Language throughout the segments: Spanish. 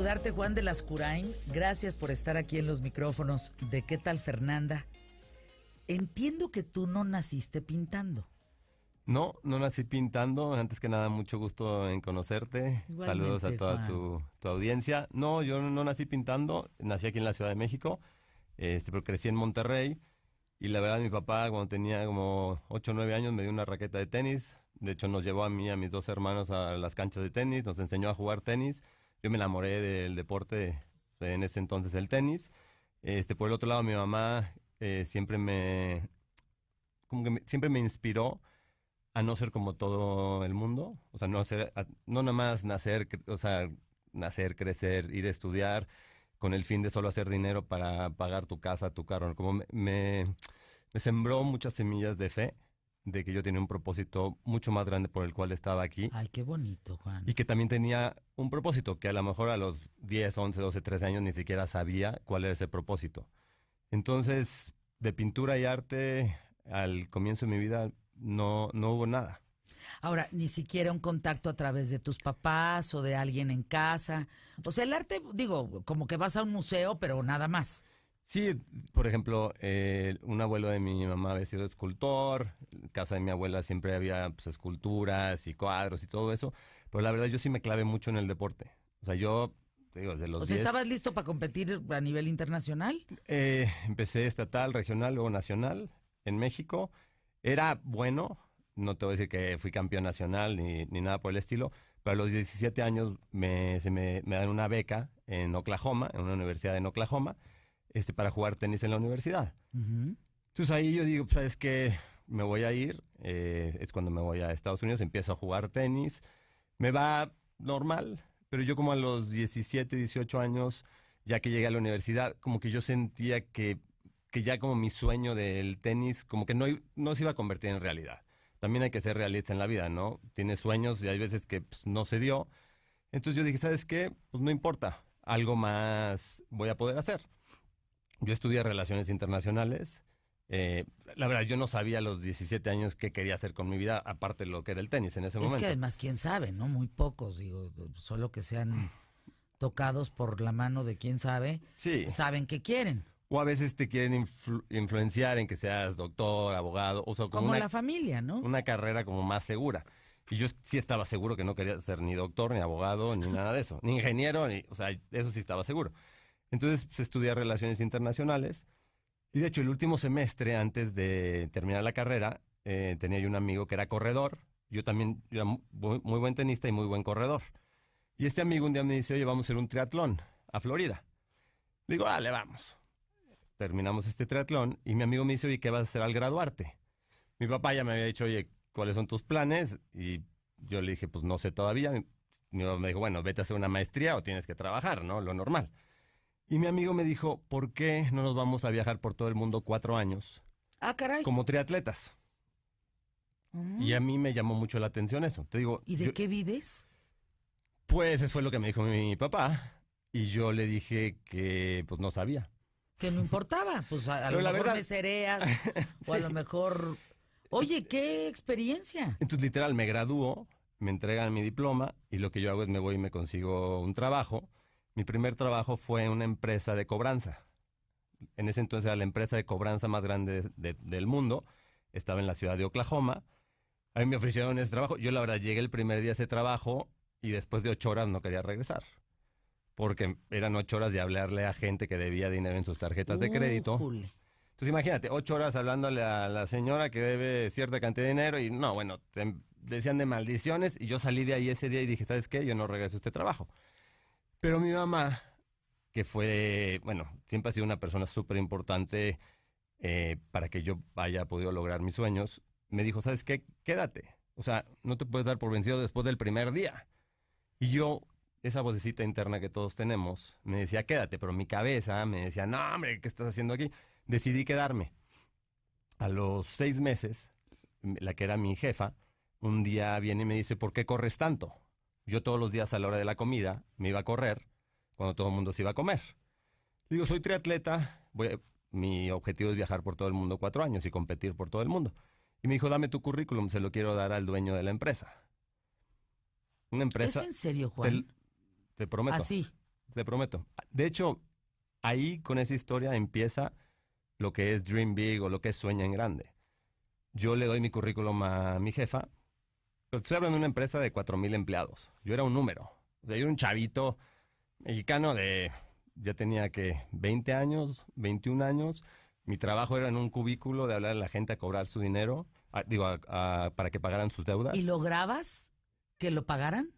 saludarte, Juan de las Curain. Gracias por estar aquí en los micrófonos de ¿Qué tal, Fernanda? Entiendo que tú no naciste pintando. No, no nací pintando. Antes que nada, mucho gusto en conocerte. Saludos a toda tu, audiencia. No, yo no nací pintando. Nací aquí en la Ciudad de México. Este, pero crecí en Monterrey. Y la verdad, mi papá, cuando tenía como 8 o 9 años, me dio una raqueta de tenis. De hecho, nos llevó a mí y a mis dos hermanos a las canchas de tenis. Nos enseñó a jugar tenis. Yo me enamoré del deporte, en ese entonces el tenis. Este, por el otro lado, mi mamá eh, siempre me, como que siempre me inspiró a no ser como todo el mundo, o sea, no ser, no nada más nacer, o sea, nacer, crecer, ir a estudiar con el fin de solo hacer dinero para pagar tu casa, tu carro, como me, me, me sembró muchas semillas de fe de que yo tenía un propósito mucho más grande por el cual estaba aquí. Ay, qué bonito, Juan. Y que también tenía un propósito que a lo mejor a los 10, 11, 12, 13 años ni siquiera sabía cuál era ese propósito. Entonces, de pintura y arte, al comienzo de mi vida no, no hubo nada. Ahora, ni siquiera un contacto a través de tus papás o de alguien en casa. O sea, el arte, digo, como que vas a un museo, pero nada más. Sí, por ejemplo, eh, un abuelo de mi mamá había sido escultor, en casa de mi abuela siempre había pues, esculturas y cuadros y todo eso, pero la verdad yo sí me clavé mucho en el deporte. O sea, yo o sea, ¿estabas listo para competir a nivel internacional? Eh, empecé estatal, regional, luego nacional en México. Era bueno, no te voy a decir que fui campeón nacional ni, nada por el estilo, pero a los 17 años me, se me, dan una beca en Oklahoma, en una universidad en Oklahoma, este, para jugar tenis en la universidad. Entonces ahí yo digo, ¿sabes qué? Me voy a ir, eh, es cuando me voy a Estados Unidos, empiezo a jugar tenis, me va normal, pero yo como a los 17, 18 años, ya que llegué a la universidad, como que yo sentía que, que ya como mi sueño del tenis, como que no, no se iba a convertir en realidad. También hay que ser realista en la vida, ¿no? Tienes sueños y hay veces que pues, no se dio. Entonces yo dije, ¿sabes qué? Pues no importa, algo más voy a poder hacer. Yo estudié relaciones internacionales eh, la verdad, yo no sabía a los 17 años qué quería hacer con mi vida, aparte de lo que era el tenis en ese momento. Es que además, quién sabe, ¿no? Muy pocos, digo, solo que sean tocados por la mano de quién sabe, saben qué quieren. O a veces te quieren influenciar en que seas doctor, abogado, o sea, como, la familia, ¿no? Una carrera como más segura. Y yo sí estaba seguro que no quería ser ni doctor, ni abogado, ni nada de eso, ni ingeniero, ni, o sea, eso sí estaba seguro. Entonces, pues, estudié relaciones internacionales y de hecho, el último semestre, antes de terminar la carrera, eh, tenía yo un amigo que era corredor. Yo también era muy, buen tenista y muy buen corredor. Y este amigo un día me dice, oye, vamos a hacer un triatlón a Florida. Le digo, dale, vamos. Terminamos este triatlón y mi amigo me dice, oye, ¿qué vas a hacer al graduarte? Mi papá ya me había dicho, oye, ¿cuáles son tus planes? Y yo le dije, pues no sé todavía. Mi papá me dijo, bueno, vete a hacer una maestría o tienes que trabajar, ¿no? Lo normal. Y mi amigo me dijo, ¿por qué no nos vamos a viajar por todo el mundo cuatro años? Ah, caray. Como triatletas. Y a mí me llamó mucho la atención eso. Te digo, ¿Y de qué vives? Pues eso fue lo que me dijo mi papá. Y yo le dije que pues no sabía. Que no importaba. Pues a, lo mejor me cereas. o a lo mejor. Oye, qué experiencia. Entonces, literal, me gradúo, me entregan mi diploma y lo que yo hago es me voy y me consigo un trabajo mi primer trabajo fue en una empresa de cobranza. En ese entonces era la empresa de cobranza más grande del mundo. Estaba en la ciudad de Oklahoma. A mí me ofrecieron ese trabajo. Yo la verdad llegué el primer día a ese trabajo y después de ocho horas no quería regresar. Porque eran ocho horas de hablarle a gente que debía dinero en sus tarjetas de crédito. Entonces imagínate, ocho horas hablándole a la señora que debe cierta cantidad de dinero y no, bueno, decían de maldiciones y yo salí de ahí ese día y dije, ¿sabes qué? Yo no regreso a este trabajo. Pero mi mamá, que fue, bueno, siempre ha sido una persona súper importante eh, para que yo haya podido lograr mis sueños, me dijo, ¿sabes qué? Quédate. O sea, no te puedes dar por vencido después del primer día. Y yo, esa vocecita interna que todos tenemos, me decía, quédate, pero mi cabeza me decía, no, hombre, ¿qué estás haciendo aquí? Decidí quedarme. A los seis meses, la que era mi jefa, un día viene y me dice, ¿por qué corres tanto? Yo todos los días a la hora de la comida me iba a correr cuando todo el mundo se iba a comer. Digo, soy triatleta, voy mi objetivo es viajar por todo el mundo cuatro años y competir por todo el mundo. Y me dijo, dame tu currículum, se lo quiero dar al dueño de la empresa. Una empresa... ¿Es en serio, Juan? Te, prometo. Así. te prometo. De hecho, ahí con esa historia empieza lo que es Dream Big o lo que es Sueña en Grande. Yo le doy mi currículum a mi jefa, pero estoy hablando de una empresa de 4.000 empleados. Yo era un número. O sea, yo era un chavito mexicano de, ya tenía que 20 años, 21 años. Mi trabajo era en un cubículo de hablar a la gente a cobrar su dinero, digo, para que pagaran sus deudas. ¿Y lograbas que lo pagaran?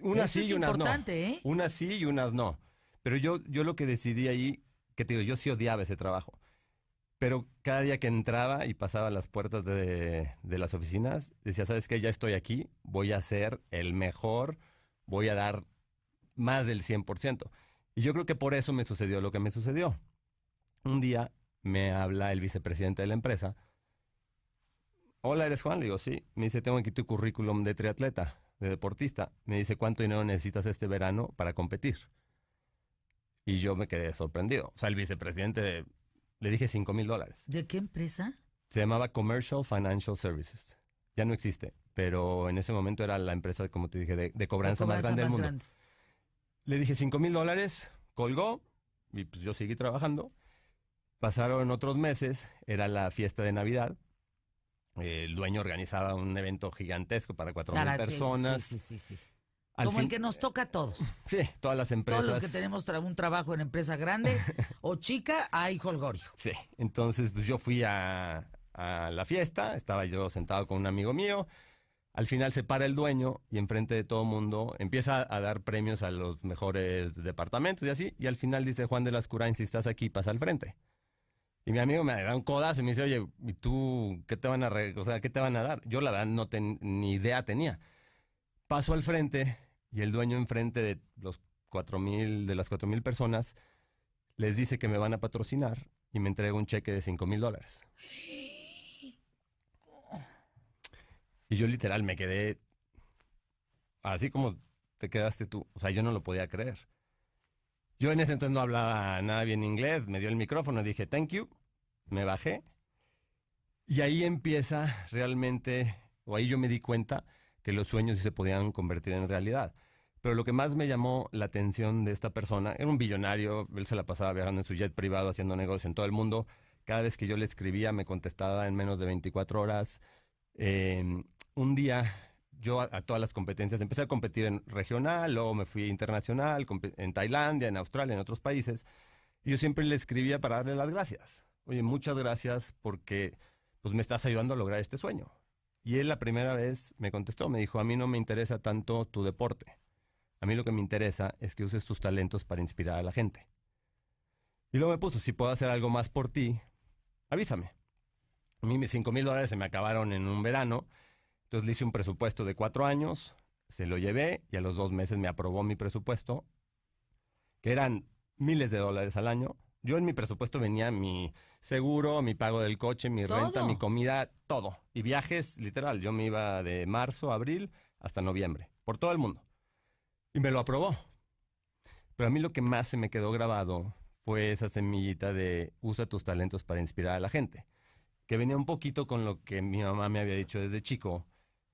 Unas sí y unas no. ¿eh? Unas sí y unas no. Pero yo, yo lo que decidí ahí, que te digo, yo sí odiaba ese trabajo. Pero cada día que entraba y pasaba las puertas de, de las oficinas, decía, ¿sabes qué? Ya estoy aquí, voy a ser el mejor, voy a dar más del 100%. Y yo creo que por eso me sucedió lo que me sucedió. Un día me habla el vicepresidente de la empresa. Hola, ¿eres Juan? Le digo, sí. Me dice, tengo aquí tu currículum de triatleta, de deportista. Me dice, ¿cuánto dinero necesitas este verano para competir? Y yo me quedé sorprendido. O sea, el vicepresidente le dije 5 mil dólares. ¿De qué empresa? Se llamaba Commercial Financial Services. Ya no existe, pero en ese momento era la empresa, como te dije, de, cobranza, más grande del mundo. Le dije 5 mil dólares, colgó y pues yo seguí trabajando. Pasaron otros meses, era la fiesta de Navidad. El dueño organizaba un evento gigantesco para cuatro mil personas. Sí, sí, sí. Como el que nos toca a todos. Sí, todas las empresas. Todos los que tenemos un trabajo en empresa grande o chica, hay holgorio. Sí, entonces pues yo fui a, a la fiesta, estaba yo sentado con un amigo mío, al final se para el dueño y enfrente de todo mundo empieza a dar premios a los mejores departamentos y así. Y al final dice Juan de las Curain, si estás aquí, pasa al frente. Y mi amigo me da un codazo y me dice, oye, ¿y tú qué te van a, o sea, qué te van a dar? Yo la verdad no ni idea tenía. Paso al frente y el dueño enfrente de los cuatro mil, de las cuatro mil personas, les dice que me van a patrocinar y me entrega un cheque de cinco mil dólares. Y yo literal me quedé así como te quedaste tú. O sea, yo no lo podía creer. Yo en ese entonces no hablaba nada bien inglés, me dio el micrófono, dije thank you, me bajé. Y ahí empieza realmente, o ahí yo me di cuenta que los sueños se podían convertir en realidad. Pero lo que más me llamó la atención de esta persona, era un billonario, él se la pasaba viajando en su jet privado, haciendo negocios en todo el mundo. Cada vez que yo le escribía me contestaba en menos de 24 horas. Eh, un día yo a, todas las competencias empecé a competir en regional, luego me fui internacional, en Tailandia, en Australia, en otros países. Y yo siempre le escribía para darle las gracias. Oye, muchas gracias porque pues me estás ayudando a lograr este sueño. Y él la primera vez me contestó, me dijo, a mí no me interesa tanto tu deporte. A mí lo que me interesa es que uses tus talentos para inspirar a la gente. Y luego me puso, si puedo hacer algo más por ti, avísame. A mí mis 5 mil dólares se me acabaron en un verano entonces le hice un presupuesto de cuatro años, se lo llevé y a los dos meses me aprobó mi presupuesto, que eran miles de dólares al año. Yo en mi presupuesto venía mi seguro, mi pago del coche, mi renta, mi comida, todo. Y viajes, literal. Yo me iba de marzo, abril hasta noviembre, por todo el mundo. Y me lo aprobó. Pero a mí lo que más se me quedó grabado fue esa semillita de usa tus talentos para inspirar a la gente. Que venía un poquito con lo que mi mamá me había dicho desde chico,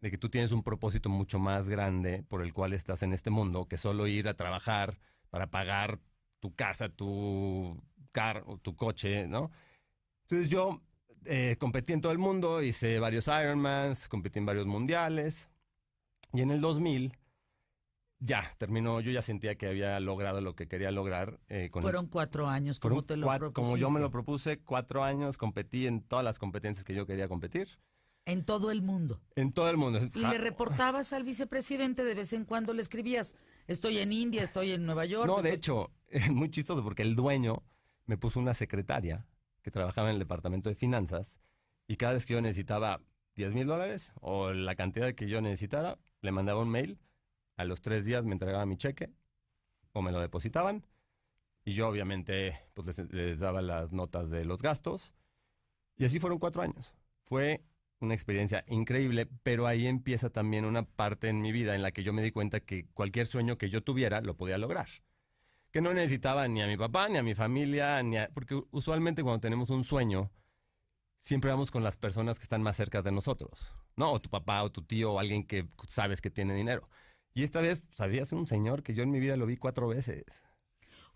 de que tú tienes un propósito mucho más grande por el cual estás en este mundo que solo ir a trabajar para pagar tu casa, tu carro, tu coche, ¿no? Entonces yo eh, competí en todo el mundo, hice varios Ironmans, competí en varios mundiales y en el 2000 ya terminó, yo ya sentía que había logrado lo que quería lograr. Eh, Fueron cuatro años, como te lo Como yo me lo propuse, cuatro años, competí en todas las competencias que yo quería competir. En todo el mundo. En todo el mundo. Y le reportabas al vicepresidente de vez en cuando, le escribías, estoy en India, estoy en Nueva York. No, de hecho, es muy chistoso porque el dueño me puso una secretaria que trabajaba en el departamento de finanzas y cada vez que yo necesitaba 10 mil dólares o la cantidad que yo necesitara, le mandaba un mail, a los tres días me entregaba mi cheque o me lo depositaban y yo obviamente pues les, daba las notas de los gastos y así fueron cuatro años. Fue una experiencia increíble, pero ahí empieza también una parte en mi vida en la que yo me di cuenta que cualquier sueño que yo tuviera lo podía lograr. Que no necesitaba ni a mi papá, ni a mi familia, ni porque usualmente cuando tenemos un sueño, siempre vamos con las personas que están más cerca de nosotros, ¿no? O tu papá, o tu tío, o alguien que sabes que tiene dinero. Y esta vez, ¿sabías? Un señor que yo en mi vida lo vi cuatro veces.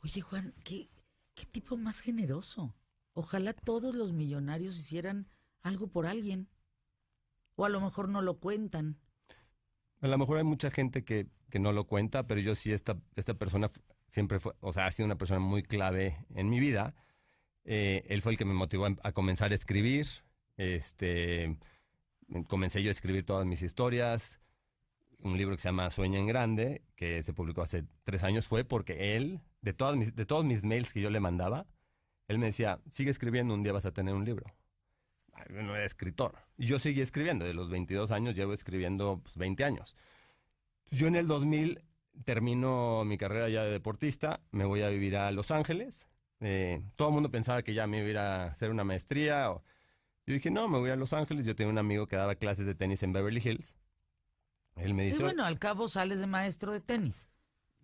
Oye, Juan, ¿qué, qué tipo más generoso? Ojalá todos los millonarios hicieran algo por alguien. O a lo mejor no lo cuentan. A lo mejor hay mucha gente que, que no lo cuenta, pero yo sí, esta, esta persona siempre fue, o sea, ha sido una persona muy clave en mi vida. Eh, él fue el que me motivó a, a comenzar a escribir. Este, comencé yo a escribir todas mis historias. Un libro que se llama Sueña en Grande, que se publicó hace tres años, fue porque él, de, todas de todos mis mails que yo le mandaba, él me decía, sigue escribiendo, un día vas a tener un libro. No era escritor. Y yo seguí escribiendo. De los 22 años llevo escribiendo pues, 20 años. Yo en el 2000 termino mi carrera ya de deportista, me voy a vivir a Los Ángeles. Eh, todo el mundo pensaba que ya me iba a ir a hacer una maestría. Yo dije, no, me voy a Los Ángeles. Yo tenía un amigo que daba clases de tenis en Beverly Hills. Él me dice, bueno, al cabo sales de maestro de tenis.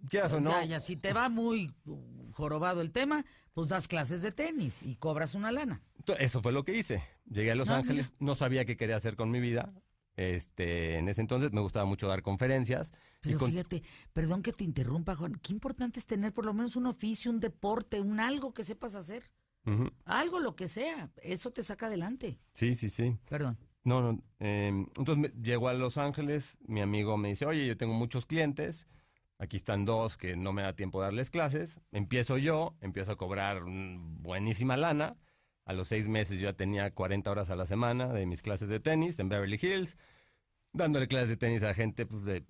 quieras o no, Ya, ya, si te va muy jorobado el tema, pues das clases de tenis y cobras una lana. Eso fue lo que hice. Llegué a Los Ángeles, no sabía qué quería hacer con mi vida. Este, en ese entonces me gustaba mucho dar conferencias. y Pero con- fíjate, perdón que te interrumpa, Juan, qué importante es tener por lo menos un oficio, un deporte, un algo que sepas hacer. Algo, lo que sea. Eso te saca adelante. Sí, sí, sí. Perdón. No, no. eh, entonces me- llego a Los Ángeles, mi amigo me dice, oye, yo tengo muchos clientes, aquí están dos que no me da tiempo de darles clases, empiezo yo, empiezo a cobrar mm, buenísima lana, a los seis meses yo ya tenía 40 horas a la semana de mis clases de tenis en Beverly Hills, dándole clases de tenis a gente pues, de...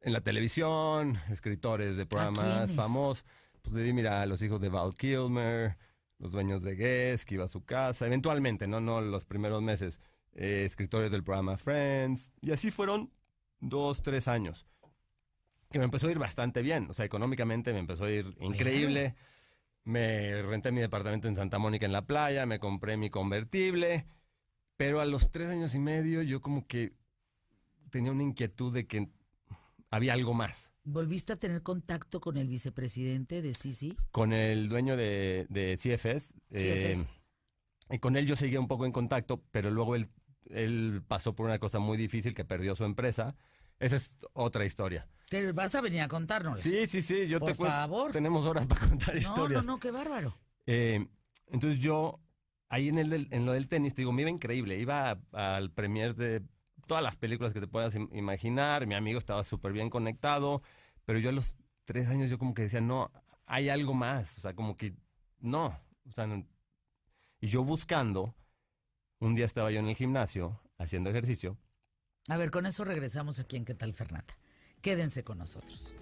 En la televisión, escritores de programas famosos. Pues le di, mira, a los hijos de Val Kilmer, los dueños de Guess, que iba a su casa, eventualmente, no, no los primeros meses, eh, escritores del programa Friends, y así fueron dos, tres años, que me empezó a ir bastante bien, o sea, económicamente me empezó a ir increíble, me renté mi departamento en Santa Mónica en la playa, me compré mi convertible, pero a los tres años y medio yo como que tenía una inquietud de que había algo más. ¿Volviste a tener contacto con el vicepresidente de Sisi? con el dueño de, de CFS. eh, CFS. y con él yo seguía un poco en contacto, pero luego él, él pasó por una cosa muy difícil que perdió su empresa. Esa es otra historia. Te vas a venir a contárnosla. Sí, sí, sí, yo Por te favor. Tenemos horas para contar no, historias. no, no, qué bárbaro. Eh, entonces yo, ahí en, el del- en lo del tenis, te digo, me iba increíble. Iba al premier de todas las películas que te puedas im- imaginar. Mi amigo estaba súper bien conectado. Pero yo a los tres años yo como que decía, no, hay algo más. O sea, como que no. Y yo buscando, un día estaba yo en el gimnasio haciendo ejercicio. A ver, con eso regresamos aquí en ¿Qué tal, Fernanda? Quédense con nosotros.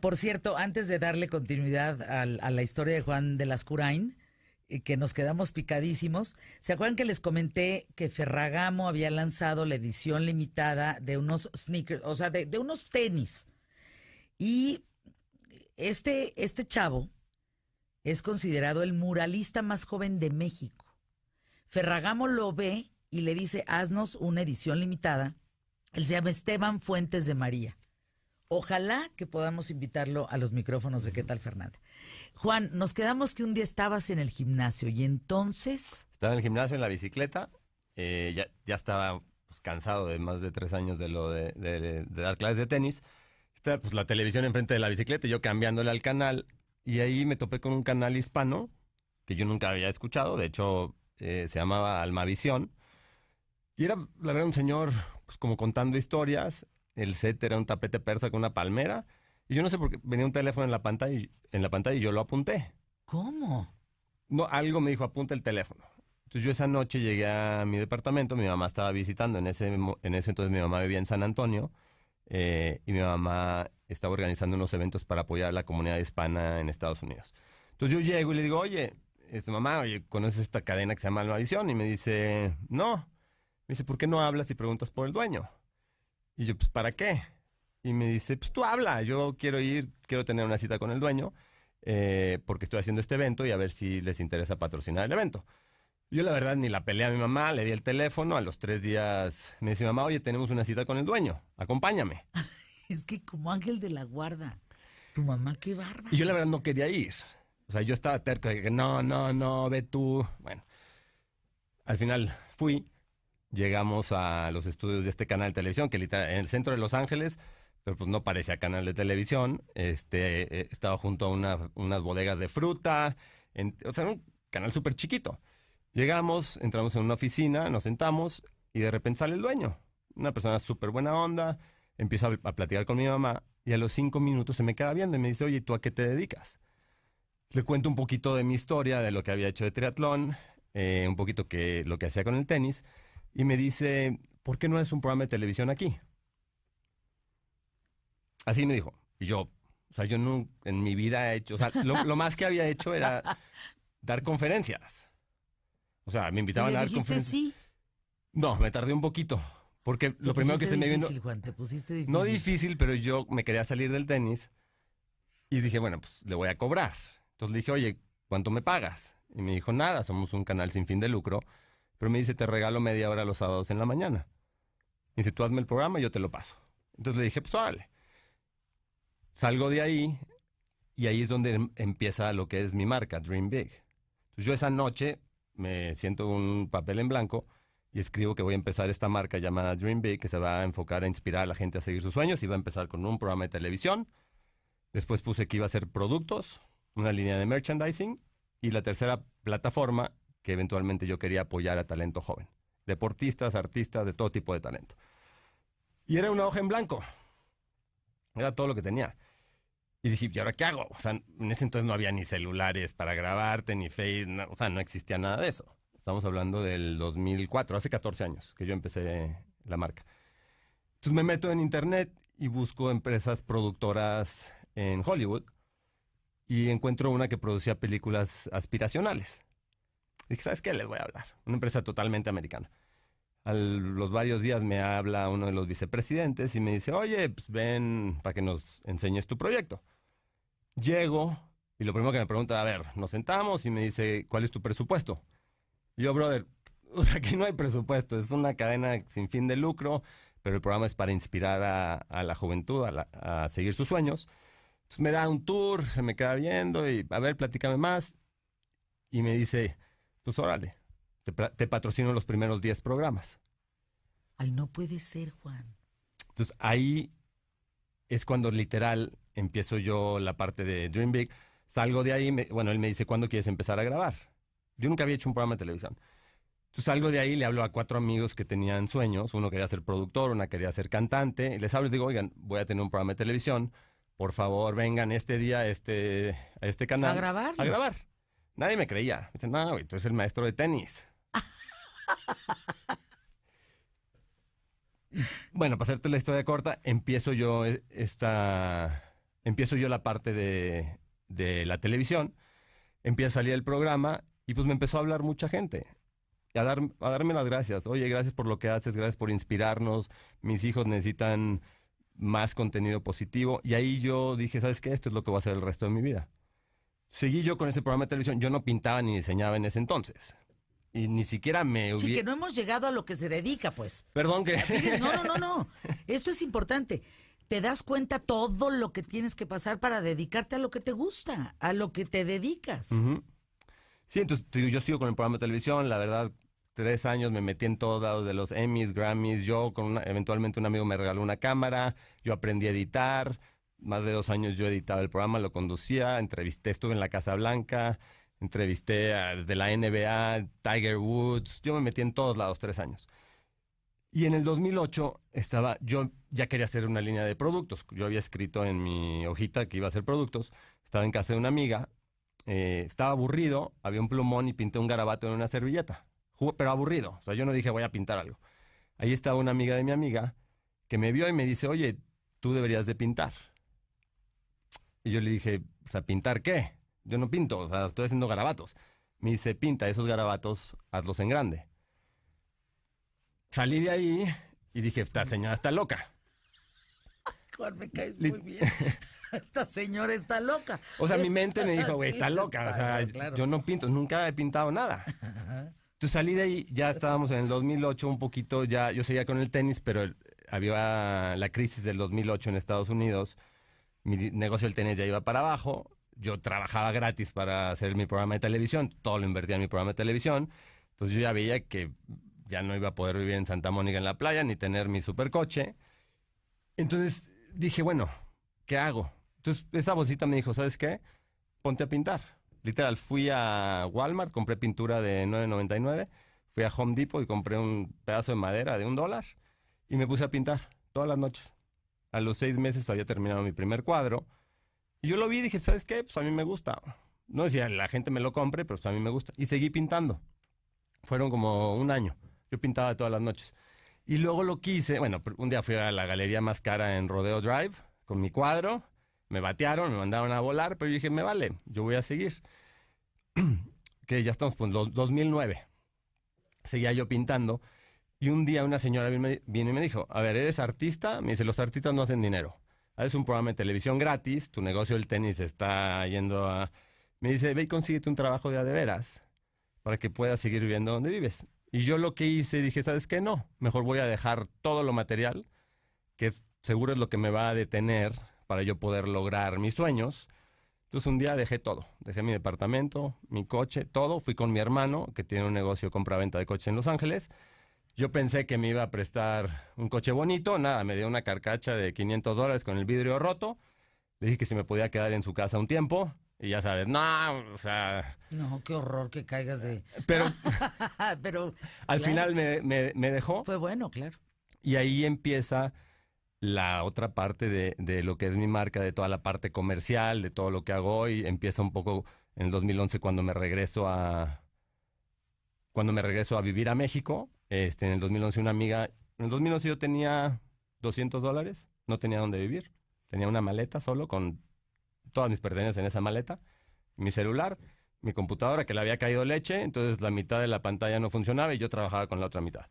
Por cierto, antes de darle continuidad a, la historia de Juan de Lascurain, eh, que nos quedamos picadísimos, ¿se acuerdan que les comenté que Ferragamo había lanzado la edición limitada de unos sneakers, o sea, de, unos tenis? Y este, este chavo es considerado el muralista más joven de México. Ferragamo lo ve y le dice, haznos una edición limitada. Él se llama Esteban Fuentes de María. Ojalá que podamos invitarlo a los micrófonos de ¿Qué tal, Fernanda? Juan, nos quedamos que un día estabas en el gimnasio y entonces... Estaba en el gimnasio, en la bicicleta. eh, ya, ya estaba pues, cansado de más de tres años de lo de, dar clases de tenis. Estaba pues, la televisión enfrente de la bicicleta y yo cambiándole al canal. Y ahí me topé con un canal hispano que yo nunca había escuchado. De hecho, eh, se llamaba Almavisión. Y era, la verdad, un señor pues, como contando historias. El set era un tapete persa con una palmera. Y yo no sé por qué venía un teléfono en la pantalla y, en la pantalla y yo lo apunté. ¿Cómo? No, algo me dijo, apunta el teléfono. Entonces yo esa noche llegué a mi departamento, mi mamá estaba visitando, en ese, en ese entonces mi mamá vivía en San Antonio eh, y mi mamá estaba organizando unos eventos para apoyar a la comunidad hispana en Estados Unidos. Entonces yo llego y le digo, oye, este, mamá, oye, ¿conoces esta cadena que se llama Almavisión? Y me dice, no. Me dice, ¿por qué no hablas y preguntas por el dueño? Y yo, pues, ¿para qué? Y me dice, pues tú habla, yo quiero ir, quiero tener una cita con el dueño eh, porque estoy haciendo este evento y a ver si les interesa patrocinar el evento. Yo la verdad ni la peleé a mi mamá, le di el teléfono, a los tres días me dice mamá, oye, tenemos una cita con el dueño, acompáñame. Es que como ángel de la guarda. Tu mamá, qué bárbara. Y yo la verdad no quería ir. O sea, yo estaba terco de que no, no, no, ve tú. Bueno, al final fui, llegamos a los estudios de este canal de televisión, que en el centro de Los Ángeles, pero pues no parecía canal de televisión. Este, eh, estaba junto a unas bodegas de fruta, o sea, un canal súper chiquito. Llegamos, entramos en una oficina, nos sentamos y de repente sale el dueño. Una persona súper buena onda, empieza a, platicar con mi mamá y a los cinco minutos se me queda viendo y me dice, oye, ¿tú a qué te dedicas? Le cuento un poquito de mi historia, de lo que había hecho de triatlón, eh, un poquito que lo que hacía con el tenis y me dice, ¿por qué no es un programa de televisión aquí? Así me dijo. Y yo, o sea, yo no, en mi vida he hecho, o sea, lo, más que había hecho era dar conferencias. O sea, me invitaban a dar conferencias. sí? No, me tardé un poquito. Porque lo primero que se me vino. Juan, te pusiste difícil. No difícil, pero yo me quería salir del tenis. Y dije, bueno, pues le voy a cobrar. Entonces le dije, oye, ¿cuánto me pagas? Y me dijo, nada, somos un canal sin fin de lucro. Pero me dice, te regalo media hora los sábados en la mañana. Y dice, tú hazme el programa yo te lo paso. Entonces le dije, pues órale. Salgo de ahí y ahí es donde em, empieza lo que es mi marca, Dream Big. Yo esa noche me siento un papel en blanco y escribo que voy a empezar esta marca llamada Dream Big, que se va a enfocar a inspirar a la gente a seguir sus sueños y va a empezar con un programa de televisión. Después puse que iba a ser productos, una línea de merchandising y la tercera plataforma que eventualmente yo quería apoyar a talento joven. Deportistas, artistas, de todo tipo de talento. Y era una hoja en blanco. Era todo lo que tenía. Y dije, ¿y ahora qué hago? En ese entonces no había ni celulares para grabarte, ni Face, o sea, no existía nada de eso. Estamos hablando del 2004, hace 14 años que yo empecé la marca. Entonces me meto en internet y busco empresas productoras en Hollywood y encuentro una que producía películas aspiracionales. Dije, ¿sabes qué? Les voy a hablar. Una empresa totalmente americana. A los varios días me habla uno de los vicepresidentes y me dice, oye, pues ven para que nos enseñes tu proyecto. Llego y lo primero que me pregunta, a ver, nos sentamos y me dice, ¿cuál es tu presupuesto? Y yo, brother, aquí no hay presupuesto, es una cadena sin fin de lucro, pero el programa es para inspirar a, la juventud a, seguir sus sueños. Entonces me da un tour, se me queda viendo y, a ver, platícame más. Y me dice, pues órale, te, patrocino los primeros 10 programas. Ay, no puede ser, Juan. Entonces ahí es cuando literal empiezo yo la parte de Dream Big. Salgo de ahí, bueno, él me dice, ¿cuándo quieres empezar a grabar? Yo nunca había hecho un programa de televisión. Entonces salgo de ahí, le hablo a cuatro amigos que tenían sueños. Uno quería ser productor, una quería ser cantante. Y les hablo y digo, oigan, voy a tener un programa de televisión. Por favor, vengan este día a este, a este canal. A grabar. A grabar. Nadie me creía. Dicen, no, güey, tú eres el maestro de tenis. bueno, para hacerte la historia corta, empiezo yo esta. Empiezo yo la parte de, de la televisión. Empieza a salir el programa y pues me empezó a hablar mucha gente. Y a, dar, a darme las gracias. Oye, gracias por lo que haces, gracias por inspirarnos. Mis hijos necesitan más contenido positivo. Y ahí yo dije, ¿sabes qué? Esto es lo que voy a hacer el resto de mi vida seguí yo con ese programa de televisión. Yo no pintaba ni diseñaba en ese entonces. Y ni siquiera me hubiera... Sí, que no hemos llegado a lo que se dedica, pues. Perdón que... No, no, no, no. Esto es importante. Te das cuenta todo lo que tienes que pasar para dedicarte a lo que te gusta, a lo que te dedicas. Sí, entonces yo sigo con el programa de televisión. La verdad, tres años me metí en todos lados de los Emmys, Grammys. Yo, con eventualmente un amigo me regaló una cámara. Yo aprendí a editar más de dos años yo editaba el programa, lo conducía, entrevisté, estuve en la Casa Blanca, entrevisté a, de la NBA, Tiger Woods, yo me metí en todos lados tres años. Y en el 2008 estaba, yo ya quería hacer una línea de productos. Yo había escrito en mi hojita que iba a hacer productos. Estaba en casa de una amiga, eh, estaba aburrido, había un plumón y pinté un garabato en una servilleta. Pero aburrido, o sea, yo no dije voy a pintar algo. Ahí estaba una amiga de mi amiga que me vio y me dice, oye, tú deberías de pintar. Y yo le dije, o sea, ¿pintar qué? Yo no pinto, o sea, estoy haciendo garabatos. Me dice, pinta esos garabatos, hazlos en grande. Salí de ahí y dije, esta señora está loca. Juan, me caes muy bien. Esta señora está loca. O sea, mi mente me dijo, güey, está loca. O sea, yo no pinto, nunca he pintado nada. Entonces salí de ahí, ya estábamos en el 2008 un poquito, ya yo seguía con el tenis, pero había la crisis del 2008 en Estados Unidos mi negocio del tenis ya iba para abajo, yo trabajaba gratis para hacer mi programa de televisión, todo lo invertía en mi programa de televisión, entonces yo ya veía que ya no iba a poder vivir en Santa Mónica en la playa ni tener mi supercoche. Entonces dije, bueno, ¿qué hago? Entonces, esa vocita me dijo, ¿sabes qué? Ponte a pintar. Literal, fui a Walmart, compré pintura de 9.99, fui a Home Depot y compré un pedazo de madera de un dólar y me puse a pintar todas las noches. A los seis meses había terminado mi primer cuadro. Yo lo vi y dije, ¿sabes qué? Pues a mí me gusta. No decía, la gente me lo compre, pero pues a mí me gusta. Y seguí pintando. Fueron como un año. Yo pintaba todas las noches. Y luego lo quise, bueno, un día fui a la galería más cara en Rodeo Drive con mi cuadro. Me batearon, me mandaron a volar, pero yo dije, me vale, yo voy a seguir. que ya estamos, pues, 2009. Seguía yo pintando. Y un día una señora vino y me dijo, a ver, ¿eres artista? Me dice, los artistas no hacen dinero. Haces un programa de televisión gratis, tu negocio del tenis está yendo a... Me dice, ve y consíguete un trabajo de a de veras para que puedas seguir viviendo donde vives. Y yo lo que hice, dije, ¿sabes qué? No, mejor voy a dejar todo lo material, que seguro es lo que me va a detener para yo poder lograr mis sueños. Entonces un día dejé todo, dejé mi departamento, mi coche, todo, fui con mi hermano, que tiene un negocio de compra-venta de coches en Los Ángeles. Yo pensé que me iba a prestar un coche bonito, nada, me dio una carcacha de 500 dólares con el vidrio roto. Le dije que si me podía quedar en su casa un tiempo. Y ya sabes, no, o sea... No, qué horror que caigas de... Pero, pero al final me, me, dejó. Fue bueno, claro. Y ahí empieza la otra parte de, de, lo que es mi marca, de toda la parte comercial, de todo lo que hago hoy. Empieza un poco en el 2011 cuando me regreso a... Cuando me regreso a vivir a México. Este, en el 2011 una amiga... En el 2011 yo tenía 200 dólares, no tenía dónde vivir. Tenía una maleta solo con todas mis pertenencias en esa maleta, mi celular, mi computadora que le había caído leche, entonces la mitad de la pantalla no funcionaba y yo trabajaba con la otra mitad.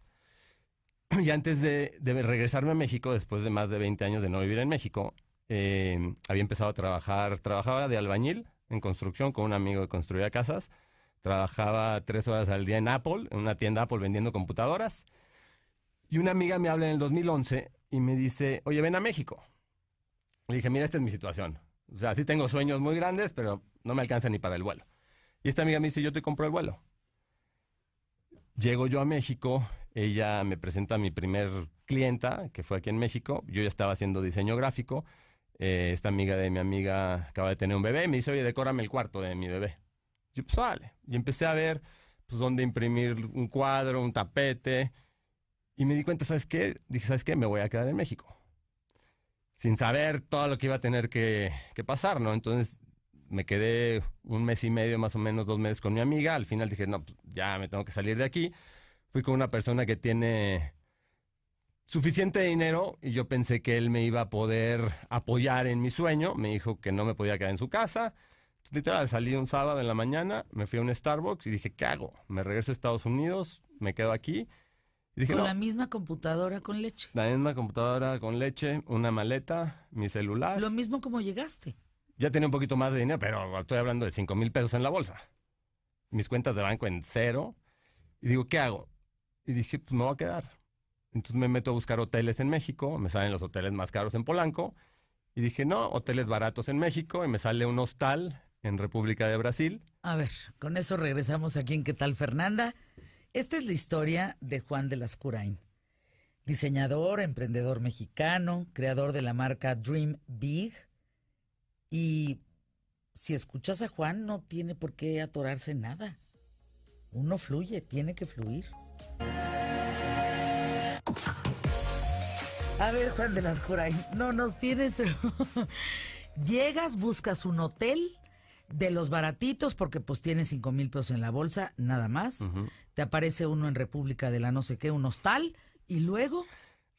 Y antes de, regresarme a México, después de más de 20 años de no vivir en México, eh, había empezado a trabajar, trabajaba de albañil en construcción con un amigo que construía casas, trabajaba tres horas al día en Apple, en una tienda Apple vendiendo computadoras, y una amiga me habla en el 2011 y me dice, oye, ven a México. Le dije, mira, esta es mi situación. O sea, sí tengo sueños muy grandes, pero no me alcanza ni para el vuelo. Y esta amiga me dice, yo te compro el vuelo. Llego yo a México, ella me presenta a mi primer clienta, que fue aquí en México. Yo ya estaba haciendo diseño gráfico. Eh, esta amiga de mi amiga acaba de tener un bebé. Me dice, oye, decórame el cuarto de mi bebé. Pues. Y empecé a ver, pues, dónde imprimir un cuadro, un tapete. Y me di cuenta, ¿sabes qué? Dije, ¿sabes qué? Me voy a quedar en México sin saber todo lo que iba a tener que, pasar, ¿no? Entonces me quedé un mes y medio, más o menos dos meses con mi amiga. Al final dije, no, pues, ya me tengo que salir de aquí. Fui con una persona que tiene suficiente dinero y yo pensé que él me iba a poder apoyar en mi sueño. Me dijo que no me podía quedar en su casa. Literal, salí un sábado en la mañana, me fui a un Starbucks y dije, ¿qué hago? ¿Me regreso a Estados Unidos? ¿Me quedo aquí? con la misma computadora con leche. La misma computadora con leche, una maleta, mi celular. Lo mismo como llegaste. Ya tenía un poquito más de dinero, pero estoy hablando de 5 mil pesos en la bolsa. Mis cuentas de banco en cero. Y digo, ¿qué hago? Y dije, pues me voy a quedar. Entonces me meto a buscar hoteles en México, me salen los hoteles más caros en Polanco. Y dije, no, hoteles baratos en México. Y me sale un hostal en República de Brasil. A ver, con eso regresamos aquí en ¿Qué tal, Fernanda? Esta es la historia de Juan de Lascurain, diseñador, emprendedor mexicano, creador de la marca Dream Big. Y si escuchas a Juan, no tiene por qué atorarse nada. Uno fluye, tiene que fluir. A ver, Juan de Lascurain, no nos tienes, pero llegas, buscas un hotel de los baratitos, porque pues tienes cinco mil pesos en la bolsa, nada más. Te aparece uno en República de la no sé qué, un hostal, y luego...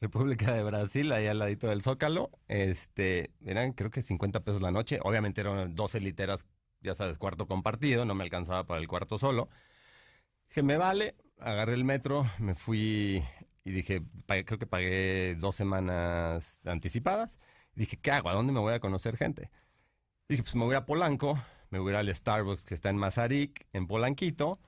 República de Brasil, ahí al ladito del Zócalo, este, eran creo que 50 pesos la noche, obviamente eran 12 literas, ya sabes, cuarto compartido, no me alcanzaba para el cuarto solo. Dije, me vale, agarré el metro, me fui y dije, creo que pagué dos semanas anticipadas. dije, ¿qué hago? ¿A dónde me voy a conocer gente? Dije, pues me voy a Polanco, me voy al Starbucks que está en Mazarik, en Polanquito.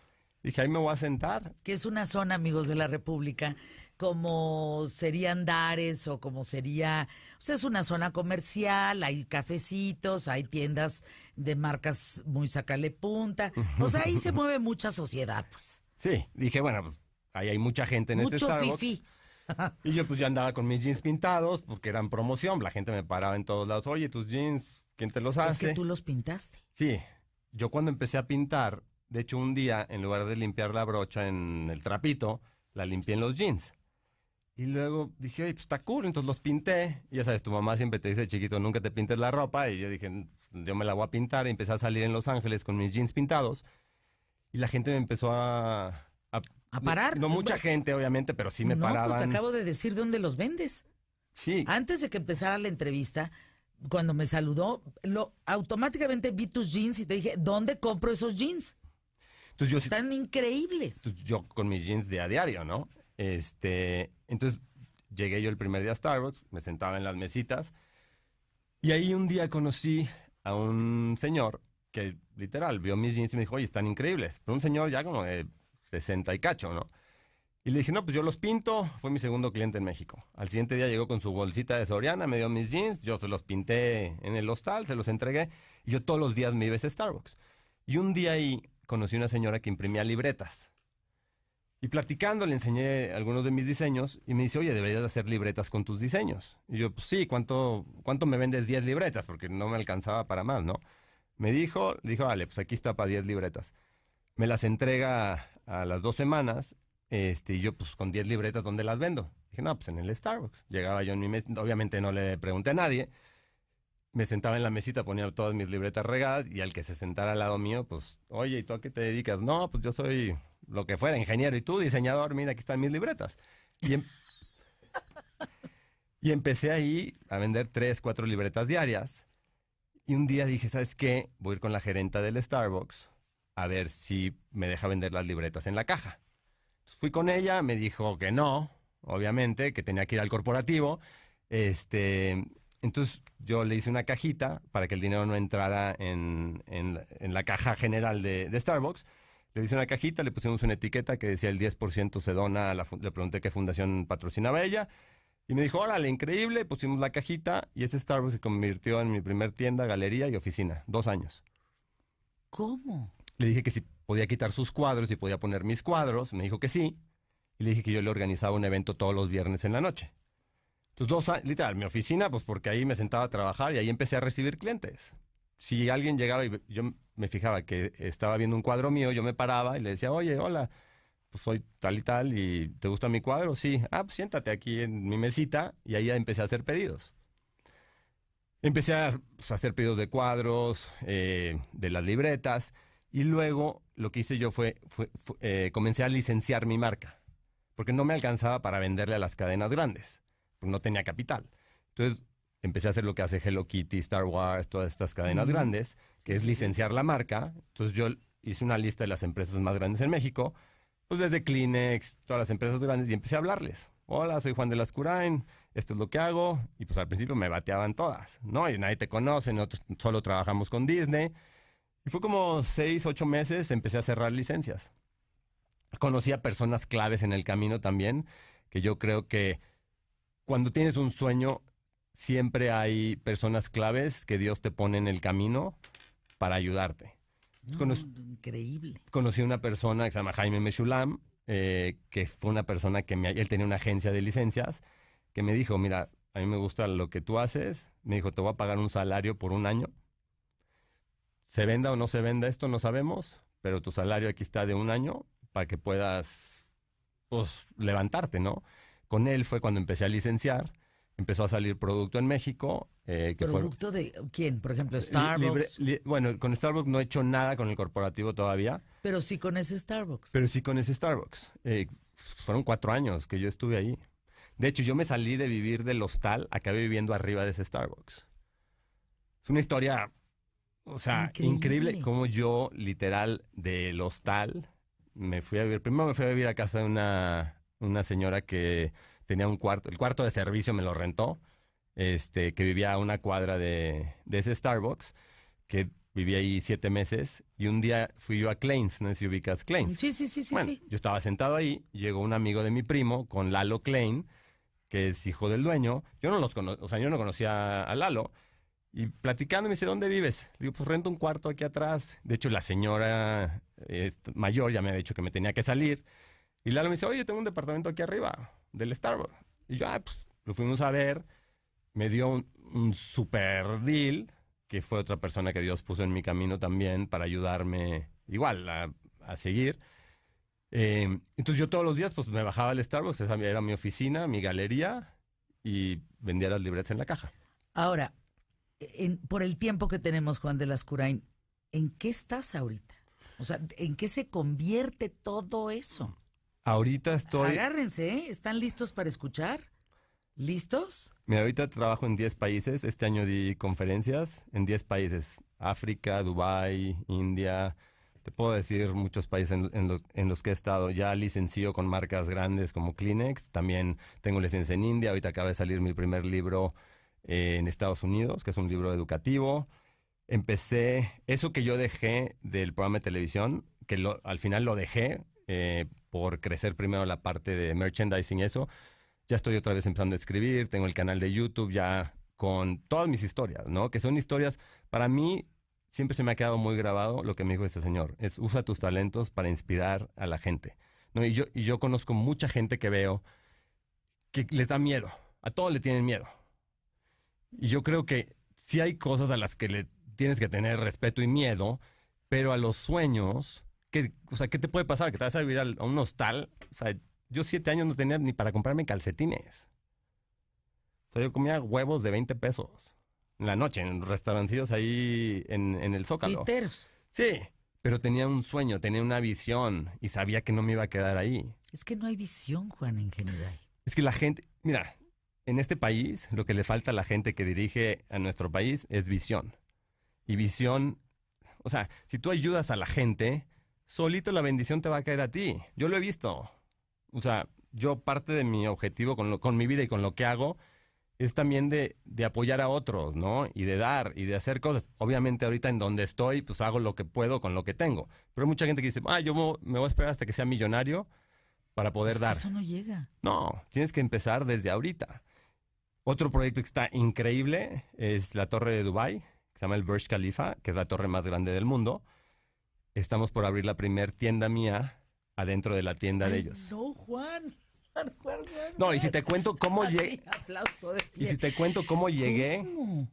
Dije, ahí me voy a sentar. Que es una zona, amigos de la República, como serían Dares o como sería, o sea, es una zona comercial, hay cafecitos, hay tiendas de marcas muy sacale punta, o sea, ahí se mueve mucha sociedad, pues. Sí, dije, bueno, pues ahí hay mucha gente en este Starbucks. y yo pues ya andaba con mis jeans pintados, porque eran promoción, la gente me paraba en todos lados, oye, tus jeans, ¿quién te los hace? Es que tú los pintaste. Sí, yo cuando empecé a pintar, de hecho un día, en lugar de limpiar la brocha en el trapito, la limpié en los jeans. Y luego dije, oye, pues está cool, entonces los pinté. Y ya sabes, tu mamá siempre te dice, chiquito, nunca te pintes la ropa. Y yo dije, yo me la voy a pintar. Y empecé a salir en Los Ángeles con mis jeans pintados. Y la gente me empezó a... A, parar. No, mucha gente, obviamente, pero sí me no, pues, paraban. te acabo de decir dónde los vendes. Sí. Antes de que empezara la entrevista, cuando me saludó, lo, automáticamente vi tus jeans y te dije, ¿dónde compro esos jeans? Entonces yo, Están increíbles. Entonces yo con mis jeans de a diario, ¿no? Este, entonces llegué yo el primer día a Starbucks, me sentaba en las mesitas y ahí un día conocí a un señor que literal vio mis jeans y me dijo, oye, están increíbles. Pero un señor ya como de 60 y cacho, ¿no? Y le dije, no, pues yo los pinto. Fue mi segundo cliente en México. Al siguiente día llegó con su bolsita de Soriana, me dio mis jeans, yo se los pinté en el hostal, se los entregué. Y yo todos los días me iba a ese Starbucks. Y un día ahí conocí una señora que imprimía libretas. Y platicando le enseñé algunos de mis diseños y me dice, oye, deberías hacer libretas con tus diseños. Y yo, pues sí, ¿cuánto, cuánto me vendes 10 libretas? Porque no me alcanzaba para más, ¿no? Me dijo, dijo, vale, pues aquí está para 10 libretas. Me las entrega a las dos semanas este, y yo, pues con 10 libretas, ¿dónde las vendo? Dije, no, pues en el Starbucks. Llegaba yo en mi mesa, obviamente no le pregunté a nadie. Me sentaba en la mesita, ponía todas mis libretas regadas y al que se sentara al lado mío, pues, oye, ¿y tú a qué te dedicas? No, pues yo soy lo que fuera, ingeniero. ¿Y tú, diseñador? Mira, aquí están mis libretas. Y, em- y empecé ahí a vender tres, cuatro libretas diarias. Y un día dije, ¿sabes qué? Voy a ir con la gerenta del Starbucks a ver si me deja vender las libretas en la caja. Fui con ella, me dijo que no, obviamente, que tenía que ir al corporativo. Este, entonces yo le hice una cajita para que el dinero no entrara en, en, en la caja general de, de, Starbucks. Le hice una cajita, le pusimos una etiqueta que decía el 10% se dona, a la, le pregunté qué fundación patrocinaba ella. Y me dijo, órale, increíble, pusimos la cajita y ese Starbucks se convirtió en mi primer tienda, galería y oficina. Dos años. ¿Cómo? Le dije que si podía quitar sus cuadros y podía poner mis cuadros. Me dijo que sí. Y le dije que yo le organizaba un evento todos los viernes en la noche. Entonces, dos años, literal, mi oficina, pues porque ahí me sentaba a trabajar y ahí empecé a recibir clientes. Si alguien llegaba y yo me fijaba que estaba viendo un cuadro mío, yo me paraba y le decía, oye, hola, pues soy tal y tal y ¿te gusta mi cuadro? Sí. Ah, pues siéntate aquí en mi mesita y ahí empecé a hacer pedidos. Empecé a pues, hacer pedidos de cuadros, eh, de las libretas y luego lo que hice yo fue, fue, fue eh, comencé a licenciar mi marca porque no me alcanzaba para venderle a las cadenas grandes, porque no tenía capital. Entonces empecé a hacer lo que hace Hello Kitty, Star Wars, todas estas cadenas grandes, que es licenciar la marca. Entonces yo hice una lista de las empresas más grandes en México, pues desde Kleenex, todas las empresas grandes, y empecé a hablarles. Hola, soy Juan de Lascurain, esto es lo que hago. Y pues al principio me bateaban todas, ¿no? Y nadie te conoce, nosotros solo trabajamos con Disney. Y fue como seis, ocho meses, empecé a cerrar licencias conocí a personas claves en el camino también, que yo creo que cuando tienes un sueño, siempre hay personas claves que Dios te pone en el camino para ayudarte. No, Cono increíble. Conocí a una persona que se llama Jaime Meshulam, eh, que fue una persona que me, él tenía una agencia de licencias, que me dijo, mira, a mí me gusta lo que tú haces, me dijo, te voy a pagar un salario por un año. Se venda o no se venda esto, no sabemos, pero tu salario aquí está de un año para que puedas pues, levantarte, ¿no? Con él fue cuando empecé a licenciar, empezó a salir producto en México. Eh, que ¿Producto fue, de quién? Por ejemplo, Starbucks. Libre, li, bueno, con Starbucks no he hecho nada con el corporativo todavía. Pero sí con ese Starbucks. Pero sí con ese Starbucks. Eh, fueron cuatro años que yo estuve ahí. De hecho, yo me salí de vivir del hostal, acabé viviendo arriba de ese Starbucks. Es una historia, o sea, increíble, increíble como yo, literal, del hostal me fui a vivir, primero me fui a vivir a casa de una, una señora que tenía un cuarto, el cuarto de servicio me lo rentó, este, que vivía a una cuadra de, de ese Starbucks, que vivía ahí siete meses, y un día fui yo a Kleins, no sé si ubicas Kleins. Sí, sí, sí, sí. Bueno, sí. yo estaba sentado ahí, llegó un amigo de mi primo con Lalo Klein, que es hijo del dueño, yo no los cono o sea, yo no conocía a Lalo, y platicando me dice, ¿dónde vives? Le digo, pues rento un cuarto aquí atrás. De hecho, la señora eh, mayor ya me ha dicho que me tenía que salir. Y Lalo me dice, oye, tengo un departamento aquí arriba del Starbucks. Y yo, ah, pues lo fuimos a ver. Me dio un, super deal, que fue otra persona que Dios puso en mi camino también para ayudarme igual a, a seguir. Eh, entonces yo todos los días pues me bajaba al Starbucks, esa era mi oficina, mi galería y vendía las libretas en la caja. Ahora, en- por el tiempo que tenemos, Juan de Lascurain, ¿en qué estás ahorita? O sea, ¿en qué se convierte todo eso? Ahorita estoy, Agárrense, ¿eh? ¿Están listos para escuchar? ¿Listos? mira, ahorita trabajo en 10 países, este año di conferencias en 10 países, África, Dubái, India, te puedo decir muchos países en, en lo- en los que he estado, ya licencio con marcas grandes como Kleenex, también tengo licencia en India, ahorita acaba de salir mi primer libro eh, en Estados Unidos, que es un libro educativo. Empecé, eso que yo dejé del programa de televisión, que al final lo dejé eh, por crecer primero la parte de merchandising eso, ya estoy otra vez empezando a escribir, tengo el canal de YouTube ya con todas mis historias, ¿no? Que son historias, para mí siempre se me ha quedado muy grabado lo que me dijo este señor, es usa tus talentos para inspirar a la gente, ¿no? Y yo, y yo conozco mucha gente que veo que les da miedo, a todos le tienen miedo. Y yo creo que sí hay cosas a las que le tienes que tener respeto y miedo, pero a los sueños, ¿qué, o sea, ¿qué te puede pasar? ¿Que te vas a vivir a un hostal? O sea, yo siete años no tenía ni para comprarme calcetines. O sea, yo comía huevos de 20 pesos en la noche, en restaurancillos ahí en, en el Zócalo. Piteros. Sí, pero tenía un sueño, tenía una visión y sabía que no me iba a quedar ahí. Es que no hay visión, Juan, en general. Es que la gente, mira, en este país lo que le falta a la gente que dirige a nuestro país es visión. Y visión, o sea, si tú ayudas a la gente, solito la bendición te va a caer a ti. Yo lo he visto. O sea, yo parte de mi objetivo con, lo- con mi vida y con lo que hago es también de, de apoyar a otros, ¿no? Y de dar y de hacer cosas. Obviamente ahorita en donde estoy, pues hago lo que puedo con lo que tengo. Pero hay mucha gente que dice, ah, yo me voy a esperar hasta que sea millonario para poder Es que dar. Eso no llega. No, tienes que empezar desde ahorita. Otro proyecto que está increíble es la torre de Dubai, que se llama el Burj Khalifa, que es la torre más grande del mundo. Estamos por abrir la primer tienda mía adentro de la tienda de ellos. No, Juan. Juan, Juan, Juan, No, y si te cuento cómo llegué, y si te cuento cómo llegué, ¿Cómo?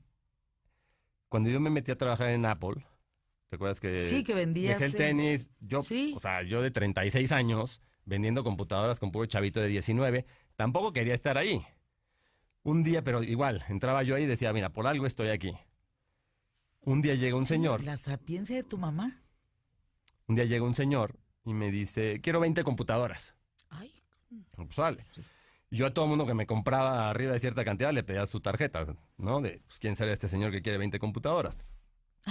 cuando yo me metí a trabajar en Apple, ¿te acuerdas que Sí, que vendías dejé el en- tenis? Yo, Sí. o sea, yo de 36 años vendiendo computadoras con puro chavito de 19, tampoco quería estar ahí. Un día, pero igual, entraba yo ahí y decía, mira, por algo estoy aquí. Un día llega un señor, La sapiencia de tu mamá. un día llega un señor y me dice, quiero 20 computadoras. Ay, Pues vale. Sí. Yo a todo mundo que me compraba arriba de cierta cantidad le pedía su tarjeta, ¿no? De, pues, ¿quién será este señor que quiere 20 computadoras?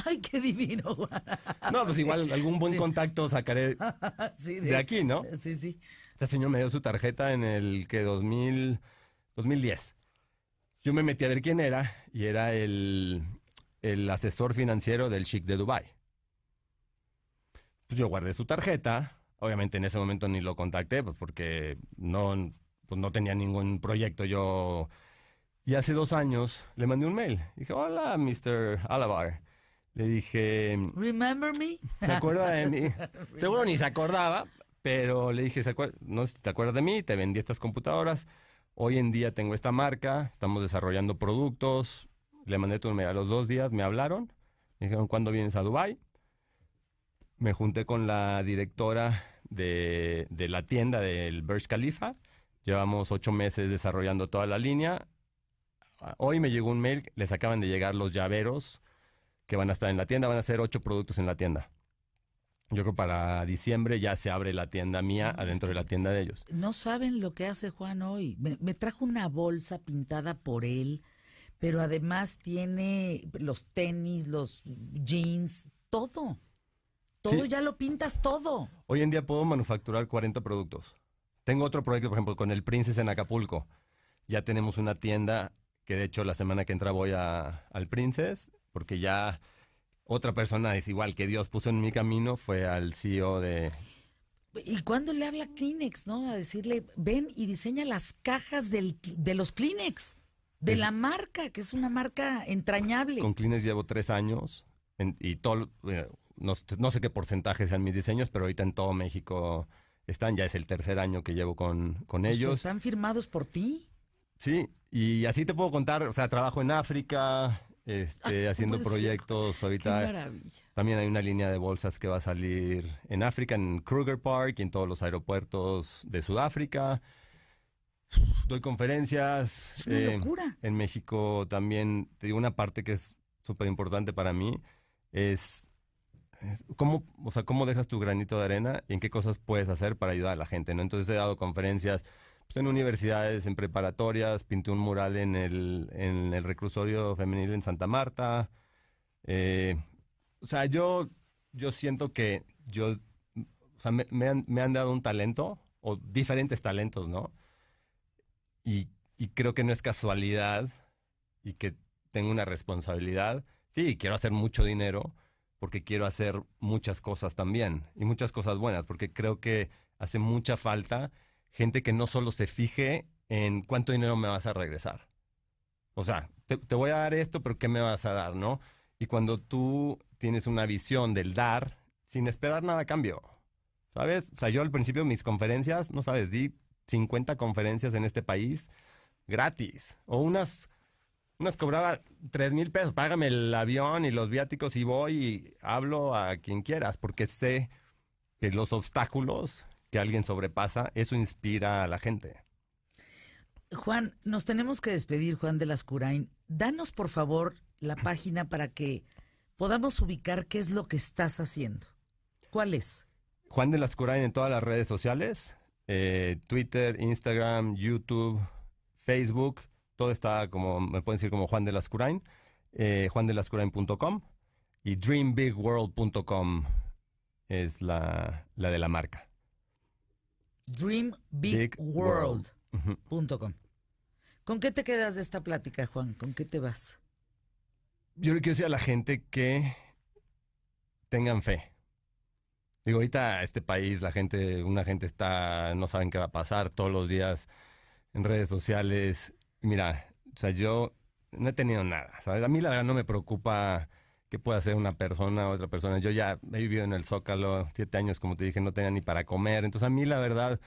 ay, qué divino. No, pues igual algún buen Sí. contacto sacaré Sí, de aquí, ¿no? Sí, sí. Este señor me dio su tarjeta en el que 2000, 2010. Yo me metí a ver quién era y era el, el asesor financiero del Chic de Dubai. Pues yo guardé su tarjeta. Obviamente en ese momento ni lo contacté, pues porque no, pues no tenía ningún proyecto yo. Y hace dos años le mandé un mail. Dije, hola, Mr. Alabar. Le dije, Remember me? ¿se acuerda de mí? Seguro ni se acordaba, pero le dije, "¿Se acuer- no sé si te acuerdas de mí, te vendí estas computadoras. Hoy en día tengo esta marca, estamos desarrollando productos. Le mandé tu a los dos días, me hablaron, me dijeron, ¿cuándo vienes a Dubai? Me junté con la directora de, de la tienda del Burj Khalifa. Llevamos ocho meses desarrollando toda la línea. Hoy me llegó un mail, les acaban de llegar los llaveros que van a estar en la tienda, van a ser ocho productos en la tienda. Yo creo para diciembre ya se abre la tienda mía No, es adentro que- de la tienda de ellos. No saben lo que hace Juan hoy. Me, me trajo una bolsa pintada por él, pero además tiene los tenis, los jeans, todo. Todo Sí. ya lo pintas todo. Hoy en día puedo manufacturar 40 productos. Tengo otro proyecto, por ejemplo, con el Princess en Acapulco. Ya tenemos una tienda que de hecho la semana que entra voy a, al Princess, porque ya otra persona es igual que Dios puso en mi camino, fue al CEO de... ¿Y cuándo le habla Kleenex, no? A decirle, ven y diseña las cajas del, de los Kleenex, de Es- la marca, que es una marca entrañable. Con Kleenex llevo tres años en- y todo, eh, no, no sé qué porcentaje sean mis diseños, pero ahorita en todo México están, ya es el tercer año que llevo con, con Pues, ellos. ¿Están firmados por ti? Sí, y así te puedo contar, o sea, trabajo en África, este, haciendo puede ser. proyectos Qué ahorita. maravilla. También hay una línea de bolsas que va a salir en África, en Kruger Park y en todos los aeropuertos de Sudáfrica. Doy conferencias. Es una eh, locura. en México también, te digo, una parte que es súper importante para mí es, es cómo, o sea, cómo dejas tu granito de arena y en qué cosas puedes hacer para ayudar a la gente, ¿no? Entonces he dado conferencias pues, en universidades, en preparatorias, pinté un mural en el, en el reclusorio femenil en Santa Marta. Eh, o sea, yo, yo siento que yo, o sea, me, me han, me han dado un talento, o diferentes talentos, ¿no? Y, y creo que no es casualidad y que tengo una responsabilidad. Sí, quiero hacer mucho dinero porque quiero hacer muchas cosas también y muchas cosas buenas, porque creo que hace mucha falta gente que no solo se fije en cuánto dinero me vas a regresar. O sea, te, voy a dar esto, pero ¿qué me vas a dar, no? Y cuando tú tienes una visión del dar sin esperar nada a cambio, ¿sabes? O sea, yo al principio mis conferencias, no sabes, di 50 conferencias en este país gratis. O unas, unas cobraba 3 mil pesos, págame el avión y los viáticos y voy y hablo a quien quieras, porque sé que los obstáculos que alguien sobrepasa, eso inspira a la gente. Juan, nos tenemos que despedir, Juan de Lascurain. Danos, por favor, la página para que podamos ubicar qué es lo que estás haciendo. ¿Cuál es? Juan de Lascurain en todas las redes sociales, eh, Twitter, Instagram, YouTube, Facebook, todo está como, me pueden decir como Juan de Lascurain, eh, juandelascurain.com y dreambigworld.com es la, la de la marca. Big World. dreambigworld.com. ¿Con qué te quedas de esta plática, Juan? ¿Con qué te vas? Yo le quiero decir a la gente que tengan fe. Digo, ahorita este país, la gente, una gente está, no saben qué va a pasar todos los días en redes sociales. Mira, o sea, yo no he tenido nada, ¿sabes? A mí la verdad no me preocupa qué pueda hacer una persona otra persona. Yo ya he vivido en el Zócalo siete años, como te dije, no tenía ni para comer. Entonces a mí la verdad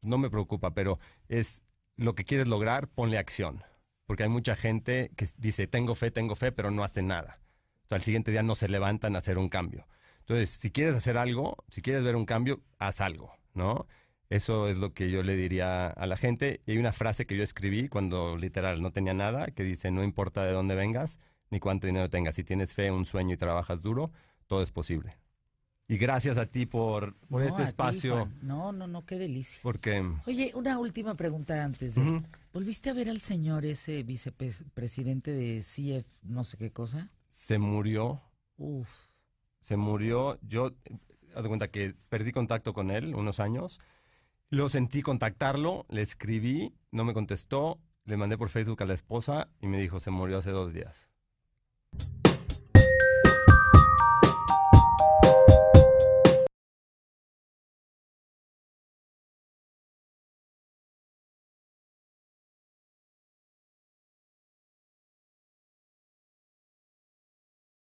no me preocupa, pero es lo que quieres lograr, ponle acción. Porque hay mucha gente que dice, tengo fe, tengo fe, pero no hace nada. O sea, al siguiente día no se levantan a hacer un cambio. Entonces, si quieres hacer algo, si quieres ver un cambio, haz algo, ¿no? Eso es lo que yo le diría a la gente. Y hay una frase que yo escribí cuando literal no tenía nada, que dice, no importa de dónde vengas ni cuánto dinero tengas, si tienes fe, un sueño y trabajas duro, todo es posible. Y gracias a ti por, por No, este ti, espacio, no, no, no, qué delicia. porque... Oye, una última pregunta antes de... ¿Volviste a ver al señor ese vicepresidente de CF no sé qué cosa? se murió Uf. se murió. Yo, haz de cuenta que perdí contacto con él unos años. Lo sentí contactarlo, le escribí, no me contestó, le mandé por Facebook a la esposa y me dijo, se murió hace dos días.